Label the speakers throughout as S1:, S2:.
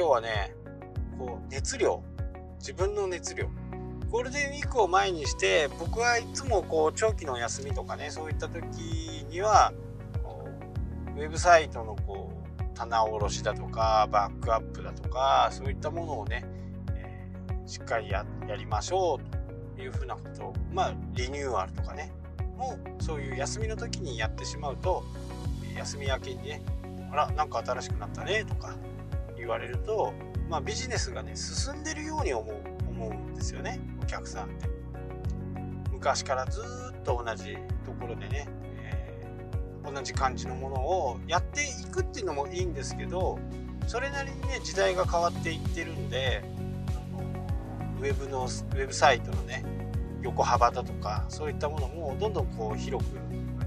S1: 今日はねこう熱量。自分の熱量。ゴールデンウィークを前にして僕はいつもこう長期の休みとかねそういった時にはウェブサイトのこう棚卸しだとかバックアップだとかそういったものをね、えー、しっかりやりましょうというふうなこと。まあリニューアルとかね。もうそういう休みの時にやってしまうと休み明けにねあらなんか新しくなったねとか言われると、まあ、ビジネスがね進んでるように思う思うんですよねお客さんって。昔からずっと同じところでね、えー、同じ感じのものをやっていくっていうのもいいんですけどそれなりにね時代が変わっていってるんでウェブのウェブサイトのね横幅だとかそういったものもどんどんこう広く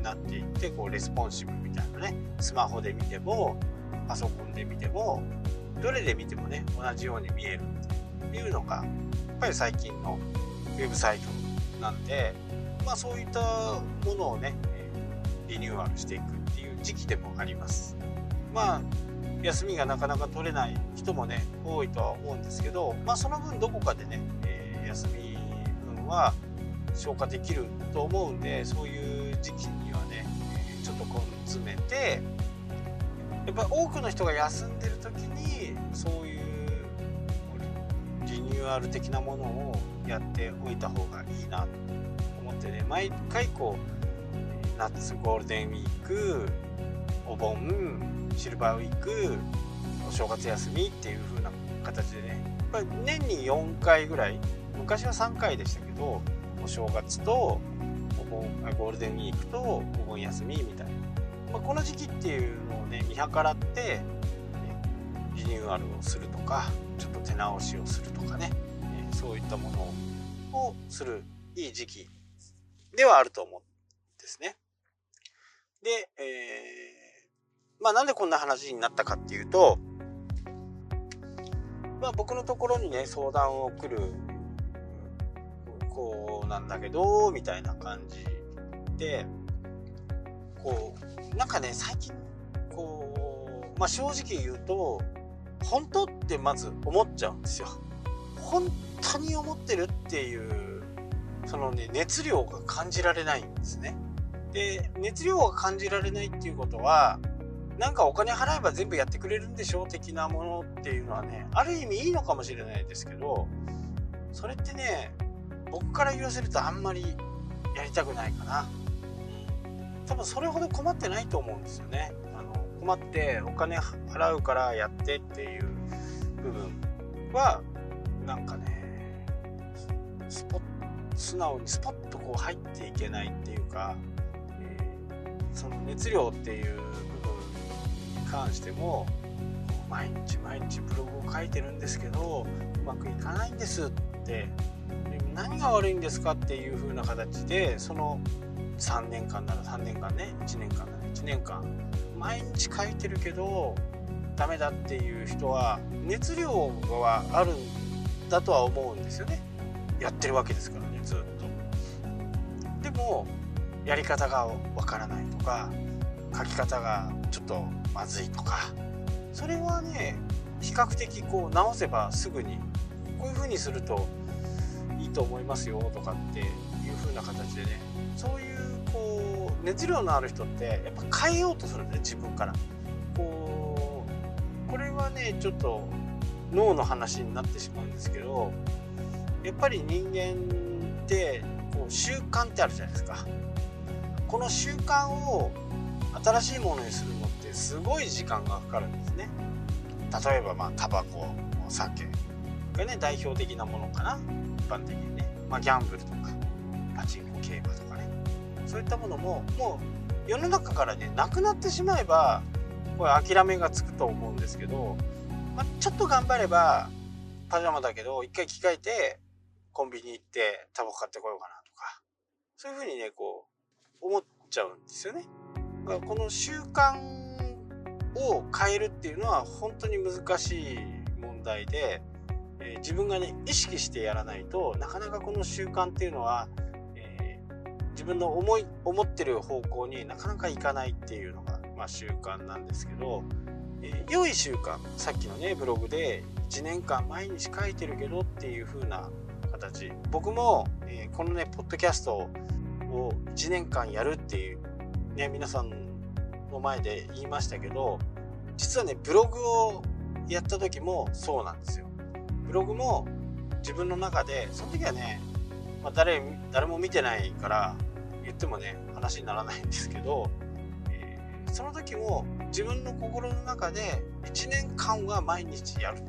S1: なっていってこうレスポンシブみたいなねスマホで見てもパソコンで見てもどれで見てもね同じように見える。っていうのがやっぱり最近のウェブサイトなんでまあそういったものをねリニューアルしていくっていう時期でもあります。まあ休みがなかなか取れない人もね多いとは思うんですけどまあその分どこかでね、え、休み分は消化できると思うんでそういう時期にはねちょっと根詰めてやっぱ多くの人が休んでるそういうリニューアル的なものをやっておいた方がいいなと思ってね毎回こう夏ゴールデンウィークお盆シルバーウィークお正月休みっていう風な形でねやっぱり年に4回ぐらい昔は3回でしたけどお正月とお盆ゴールデンウィークとお盆休みみたいな、まあ、この時期っていうのをね見計らってリニューアルをするとかちょっと手直しをするとかね、えそういったものをするいい時期ではあると思うんですね。で、えー、まあなんでこんな話になったかっていうと、まあ僕のところにね相談を来るこうなんだけどみたいな感じでこうなんかね最近こうまあ正直言うと本当ってまず思っちゃうんですよ。本当に思ってるっていうそのね熱量が感じられないんですね。で熱量が感じられないっていうことはなんかお金払えば全部やってくれるんでしょ的なものっていうのはねある意味いいのかもしれないですけどそれってね僕から言わせるとあんまりやりたくないかな。多分それほど困ってないと思うんですよね。困ってお金払うからやってっていう部分はなんかねスポ素直にスポッとこう入っていけないっていうか、えー、その熱量っていう部分に関しても毎日毎日ブログを書いてるんですけどうまくいかないんですって何が悪いんですかっていう風な形でその3年間なら3年間ね1年間なら1年間毎日書いてるけどダメだっていう人は熱量はあるんだとは思うんですよね。やってるわけですからねずっとでもやり方がわからないとか書き方がちょっとまずいとかそれはね比較的こう直せばすぐにこういう風にするといいと思いますよとかっていう風な形でねそういうこう熱量のある人ってやっぱ変えようとするんだよ自分から。こうこれはねちょっと脳の話になってしまうんですけどやっぱり人間ってこう習慣ってあるじゃないですか。この習慣を新しいものにするのってすごい時間がかかるんですね。例えばまあタバコお酒がね代表的なものかな一般的にね、まあ、ギャンブルとか。パチンコ競馬とかねそういったものももう世の中からねなくなってしまえばこれ諦めがつくと思うんですけど、まあ、ちょっと頑張ればパジャマだけど一回着替えてコンビニ行ってタバコ買ってこようかなとかそういうふうにねこう思っちゃうんですよね。だからこの習慣を変えるっていうのは本当に難しい問題でえー、自分がね意識してやらないとなかなかこの習慣っていうのは、自分の思い思ってる方向になかなかいかないっていうのが、まあ、習慣なんですけどえー、良い習慣さっきのねブログで1年間毎日書いてるけどっていう風な形。僕も、えー、このねポッドキャストを1年間やるっていうね皆さんの前で言いましたけど実はねブログをやった時もそうなんですよ。ブログも自分の中でその時はね、まあ誰、誰も見てないから言ってもね話にならないんですけど、えー、その時も自分の心の中で1年間は毎日やる。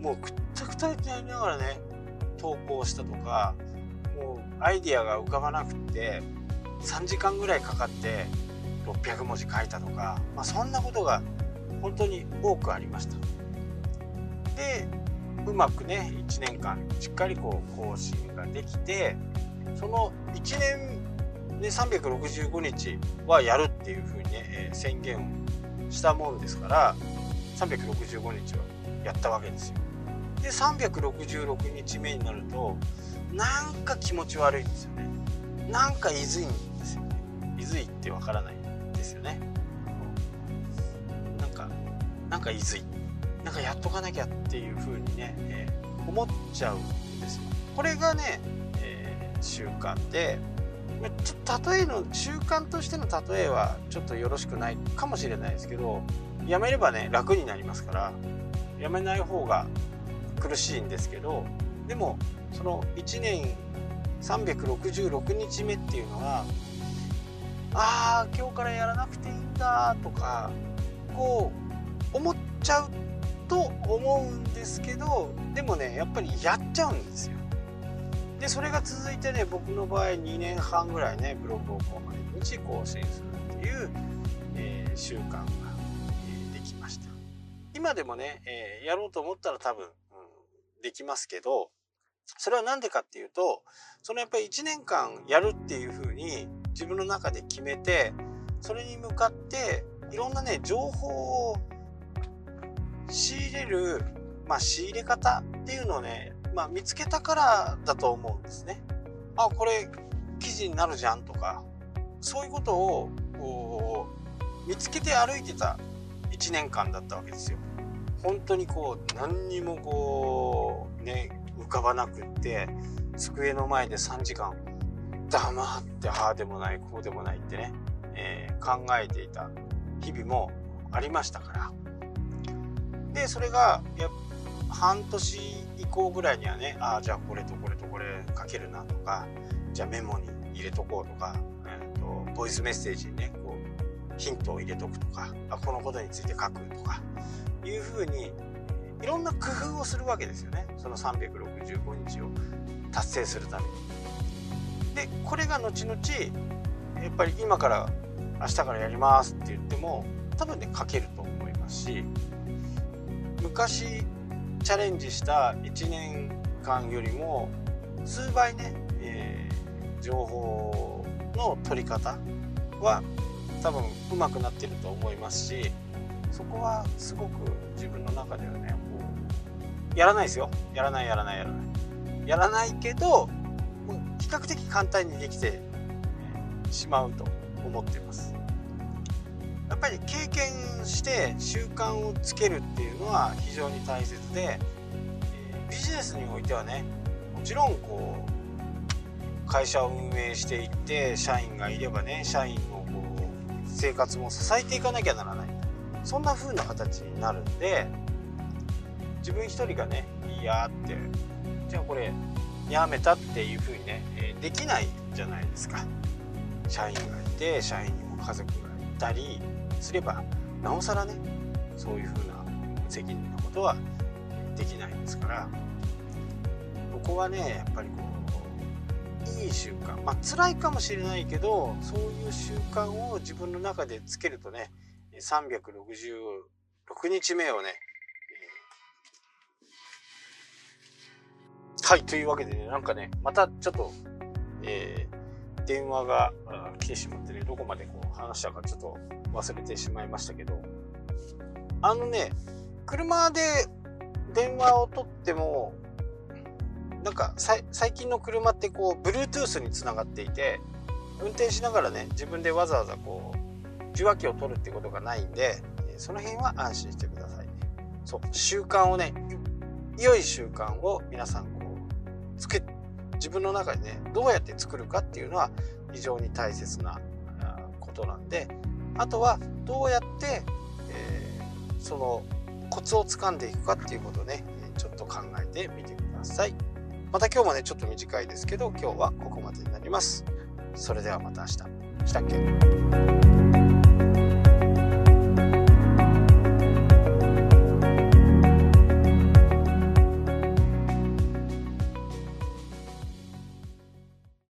S1: もうくったくたになりながらね投稿したとかもうアイディアが浮かばなくって3時間ぐらいかかって600文字書いたとか、まあ、そんなことが本当に多くありました。でうまくね1年間しっかりこう更新ができてその1年で365日はやるっていうふうにね、え宣言をしたもんですから365日はやったわけですよ。で366日目になるとなんか気持ち悪いんですよね。なんかいずいんですよね。いずいってわからないんですよね。なんかなんかいずい。なんかやっとかなきゃっていう風にね、えー、思っちゃうんですよ。これがね、えー、習慣でちょっと例えの習慣としての例えはちょっとよろしくないかもしれないですけどやめればね楽になりますからやめない方が苦しいんですけどでもその1年366日目っていうのはああ今日からやらなくていいんだとかこう思っちゃうと思うんですけどでもねやっぱりやっちゃうんですよ。でそれが続いてね僕の場合2年半ぐらいねブログをこう毎日更新するっていう、えー、習慣が、えー、できました。今でもね、えー、やろうと思ったら多分うんできますけどそれは何でかっていうとそのやっぱり1年間やるっていうふうに自分の中で決めてそれに向かっていろんなね情報を仕入れる、まあ、仕入れ方っていうのをね、まあ、見つけたからだと思うんですね。あこれ記事になるじゃんとかそういうことをこう見つけて歩いてた1年間だったわけですよ。本当にこう何にもこうね浮かばなくって机の前で3時間黙ってああでもないこうでもないってね、えー、考えていた日々もありましたからでそれがや半年以降ぐらいにはねああじゃあこれとこれとこれ書けるなとかじゃあメモに入れとこうとか、えーと、ボイスメッセージにねこうヒントを入れとくとかあこのことについて書くとかいうふうにいろんな工夫をするわけですよねその365日を達成するために。でこれが後々やっぱり今から明日からやりますって言っても多分ね書けると思いますし昔チャレンジした1年間よりも数倍ね、えー、情報の取り方は多分うまくなってると思いますしそこはすごく自分の中ではねこうやらないですよ。やらないやらないやらない。やらないけど比較的簡単にできてしまうと思ってます。ぱり経験して習慣をつけるっていうのは非常に大切でえビジネスにおいてはねもちろんこう会社を運営していって社員がいればね社員のこう生活も支えていかなきゃならない。そんな風な形になるんで自分一人がねいやってじゃあこれやめたっていう風にね、えできないじゃないですか。社員がいて社員にも家族がいたりすればなおさらねそういう風な責任のことはできないですからここはねやっぱりこういい習慣まあ辛いかもしれないけどそういう習慣を自分の中でつけるとね366日目をね、はい、というわけでね、なんかね、またちょっと、えー、電話が来てしまってね、どこまでこう話したかちょっと忘れてしまいましたけど、あのね、車で電話を取っても、なんか最近の車ってこう、Bluetooth につながっていて、運転しながらね、自分でわざわざこう、受話器を取るってことがないんでその辺は安心してくださいね。そう習慣をね良い習慣を皆さんこうつけ自分の中でねどうやって作るかっていうのは非常に大切なことなんであとはどうやって、えー、そのコツをつかんでいくかっていうことをねちょっと考えてみてください。また今日もねちょっと短いですけど今日はここまでになります。それではまた明日。したっけ？